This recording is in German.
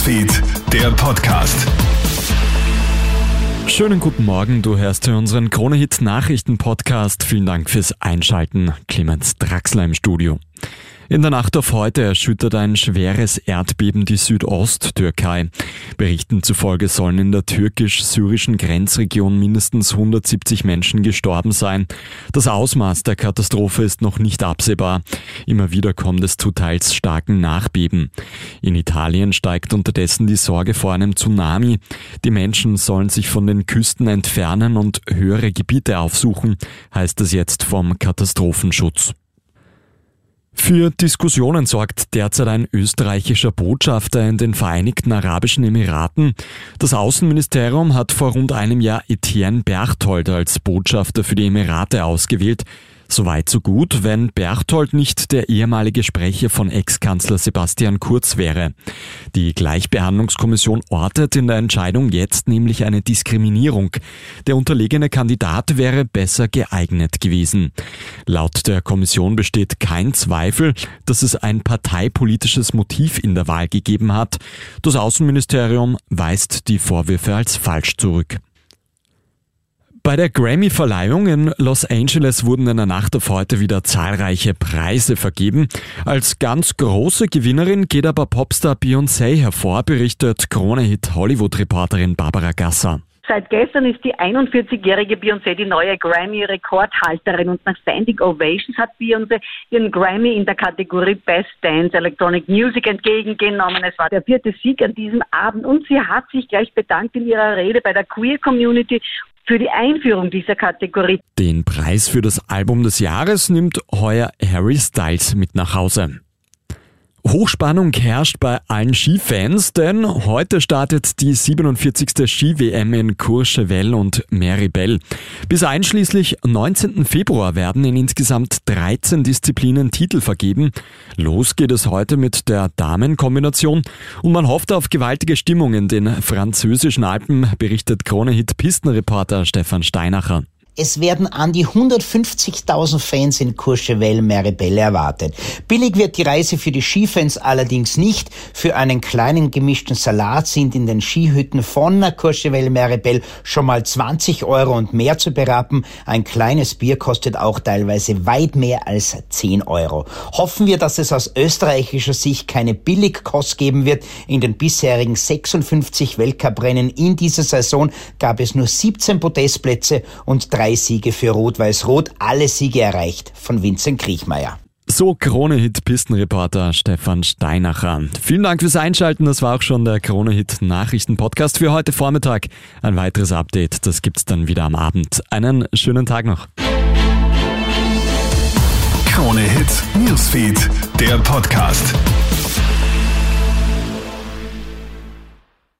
Newsfeed, der Podcast. Schönen guten Morgen, du hörst hier unseren Kronehit Nachrichten Podcast. Vielen Dank fürs Einschalten. Clemens Draxler im Studio. In der Nacht auf heute erschüttert ein schweres Erdbeben die Südosttürkei. Berichten zufolge sollen in der türkisch-syrischen Grenzregion mindestens 170 Menschen gestorben sein. Das Ausmaß der Katastrophe ist noch nicht absehbar. Immer wieder kommt es zu teils starken Nachbeben. In Italien steigt unterdessen die Sorge vor einem Tsunami. Die Menschen sollen sich von den Küsten entfernen und höhere Gebiete aufsuchen, heißt es jetzt vom Katastrophenschutz. Für Diskussionen sorgt derzeit ein österreichischer Botschafter in den Vereinigten Arabischen Emiraten. Das Außenministerium hat vor rund einem Jahr Etienne Berchtold als Botschafter für die Emirate ausgewählt. Soweit so gut, wenn Berchtold nicht der ehemalige Sprecher von Ex-Kanzler Sebastian Kurz wäre. Die Gleichbehandlungskommission ortet in der Entscheidung jetzt nämlich eine Diskriminierung. Der unterlegene Kandidat wäre besser geeignet gewesen. Laut der Kommission besteht kein Zweifel, dass es ein parteipolitisches Motiv in der Wahl gegeben hat. Das Außenministerium weist die Vorwürfe als falsch zurück. Bei der Grammy-Verleihung in Los Angeles wurden in der Nacht auf heute wieder zahlreiche Preise vergeben. Als ganz große Gewinnerin geht aber Popstar Beyoncé hervor, berichtet Krone-Hit Hollywood-Reporterin Barbara Gasser. Seit gestern ist die 41-jährige Beyoncé die neue Grammy-Rekordhalterin und nach Standing Ovations hat Beyoncé ihren Grammy in der Kategorie Best Dance Electronic Music entgegengenommen. Es war der vierte Sieg an diesem Abend und sie hat sich gleich bedankt in ihrer Rede bei der Queer Community für die Einführung dieser Kategorie. Den Preis für das Album des Jahres nimmt heuer Harry Styles mit nach Hause. Hochspannung herrscht bei allen Skifans, denn heute startet die 47. Ski-WM in Courchevel und Meribel. Bis einschließlich 19. Februar werden in insgesamt 13 Disziplinen Titel vergeben. Los geht es heute mit der Damenkombination und man hofft auf gewaltige Stimmung in den französischen Alpen, berichtet Kronehit-Pistenreporter Stefan Steinacher. Es werden an die 150.000 Fans in Courchevel Meribel erwartet. Billig wird die Reise für die Skifans allerdings nicht. Für einen kleinen gemischten Salat sind in den Skihütten von Courchevel Meribel schon mal 20 Euro und mehr zu berappen. Ein kleines Bier kostet auch teilweise weit mehr als 10 Euro. Hoffen wir, dass es aus österreichischer Sicht keine Billigkost geben wird. In den bisherigen 56 Weltcuprennen in dieser Saison gab es nur 17 Podestplätze und drei Siege für Rot-Weiß-Rot, alle Siege erreicht von Vincent Kriechmeier. So Krone-Hit-Pistenreporter Stefan Steinacher. Vielen Dank fürs Einschalten. Das war auch schon der Krone-Hit-Nachrichten-Podcast für heute Vormittag. Ein weiteres Update, das gibt's dann wieder am Abend. Einen schönen Tag noch. Krone-Hit Newsfeed, der Podcast.